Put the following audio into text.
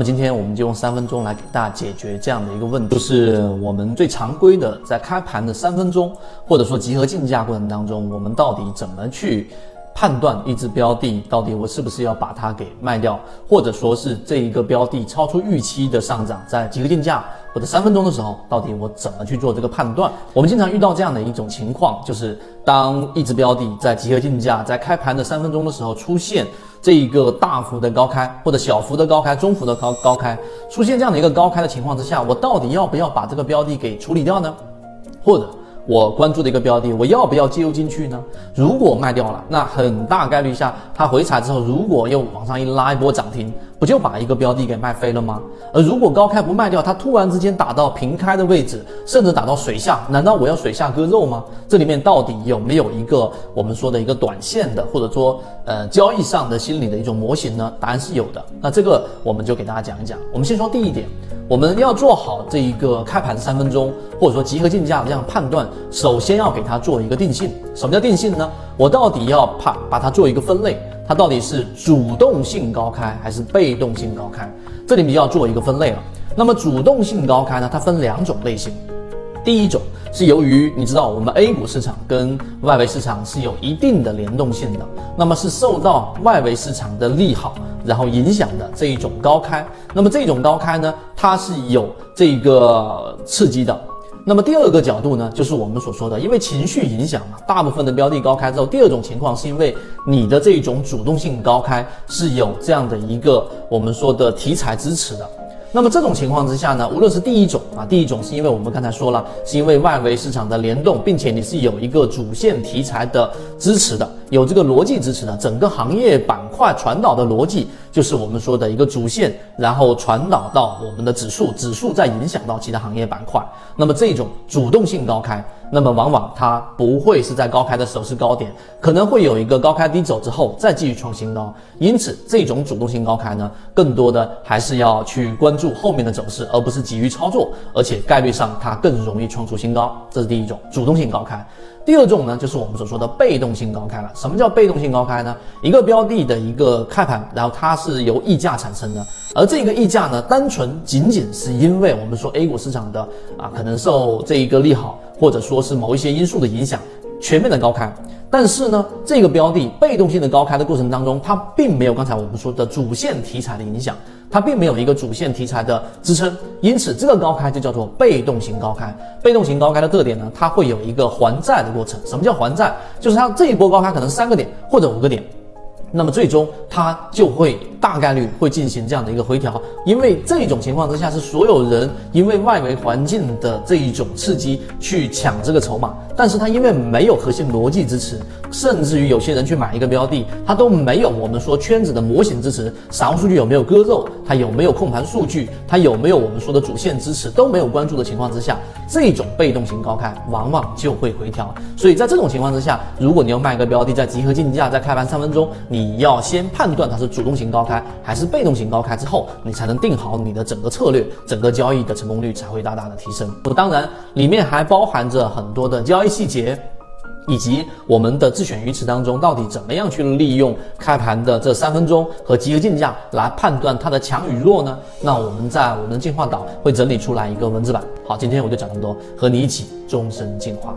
那么今天我们就用三分钟来给大家解决这样的一个问题，就是我们最常规的在开盘的三分钟，或者说集合竞价过程当中，我们到底怎么去？判断一只标的到底我是不是要把它给卖掉，或者说是这一个标的超出预期的上涨，在集合竞价或者三分钟的时候，到底我怎么去做这个判断？我们经常遇到这样的一种情况，就是当一只标的在集合竞价在开盘的三分钟的时候出现这一个大幅的高开，或者小幅的高开、中幅的高高开，出现这样的一个高开的情况之下，我到底要不要把这个标的给处理掉呢？或者？我关注的一个标的，我要不要介入进去呢？如果卖掉了，那很大概率下它回踩之后，如果又往上一拉一波涨停，不就把一个标的给卖飞了吗？而如果高开不卖掉，它突然之间打到平开的位置，甚至打到水下，难道我要水下割肉吗？这里面到底有没有一个我们说的一个短线的，或者说呃交易上的心理的一种模型呢？答案是有的。那这个我们就给大家讲一讲。我们先说第一点。我们要做好这一个开盘三分钟，或者说集合竞价的这样判断，首先要给它做一个定性。什么叫定性呢？我到底要怕把它做一个分类，它到底是主动性高开还是被动性高开？这里面就要做一个分类了。那么主动性高开呢，它分两种类型。第一种是由于你知道我们 A 股市场跟外围市场是有一定的联动性的，那么是受到外围市场的利好，然后影响的这一种高开。那么这种高开呢，它是有这个刺激的。那么第二个角度呢，就是我们所说的，因为情绪影响嘛，大部分的标的高开之后，第二种情况是因为你的这种主动性高开是有这样的一个我们说的题材支持的。那么这种情况之下呢，无论是第一种啊，第一种是因为我们刚才说了，是因为外围市场的联动，并且你是有一个主线题材的支持的，有这个逻辑支持的，整个行业板块传导的逻辑就是我们说的一个主线，然后传导到我们的指数，指数再影响到其他行业板块。那么这种主动性高开。那么往往它不会是在高开的时候是高点，可能会有一个高开低走之后再继续创新高。因此，这种主动性高开呢，更多的还是要去关注后面的走势，而不是急于操作，而且概率上它更容易创出新高。这是第一种主动性高开。第二种呢，就是我们所说的被动性高开了。什么叫被动性高开呢？一个标的的一个开盘，然后它是由溢价产生的，而这个溢价呢，单纯仅仅是因为我们说 A 股市场的啊，可能受这一个利好。或者说是某一些因素的影响，全面的高开，但是呢，这个标的被动性的高开的过程当中，它并没有刚才我们说的主线题材的影响，它并没有一个主线题材的支撑，因此这个高开就叫做被动型高开。被动型高开的特点呢，它会有一个还债的过程。什么叫还债？就是它这一波高开可能三个点或者五个点，那么最终它就会。大概率会进行这样的一个回调，因为这种情况之下是所有人因为外围环境的这一种刺激去抢这个筹码，但是它因为没有核心逻辑支持，甚至于有些人去买一个标的，它都没有我们说圈子的模型支持，散户数据有没有割肉，它有没有控盘数据，它有没有我们说的主线支持都没有关注的情况之下，这种被动型高开往往就会回调。所以在这种情况之下，如果你要卖一个标的，在集合竞价在开盘三分钟，你你要先判断它是主动型高。开还是被动型高开之后，你才能定好你的整个策略，整个交易的成功率才会大大的提升。当然，里面还包含着很多的交易细节，以及我们的自选鱼池当中到底怎么样去利用开盘的这三分钟和集合竞价来判断它的强与弱呢？那我们在我们的进化岛会整理出来一个文字版。好，今天我就讲这么多，和你一起终身进化。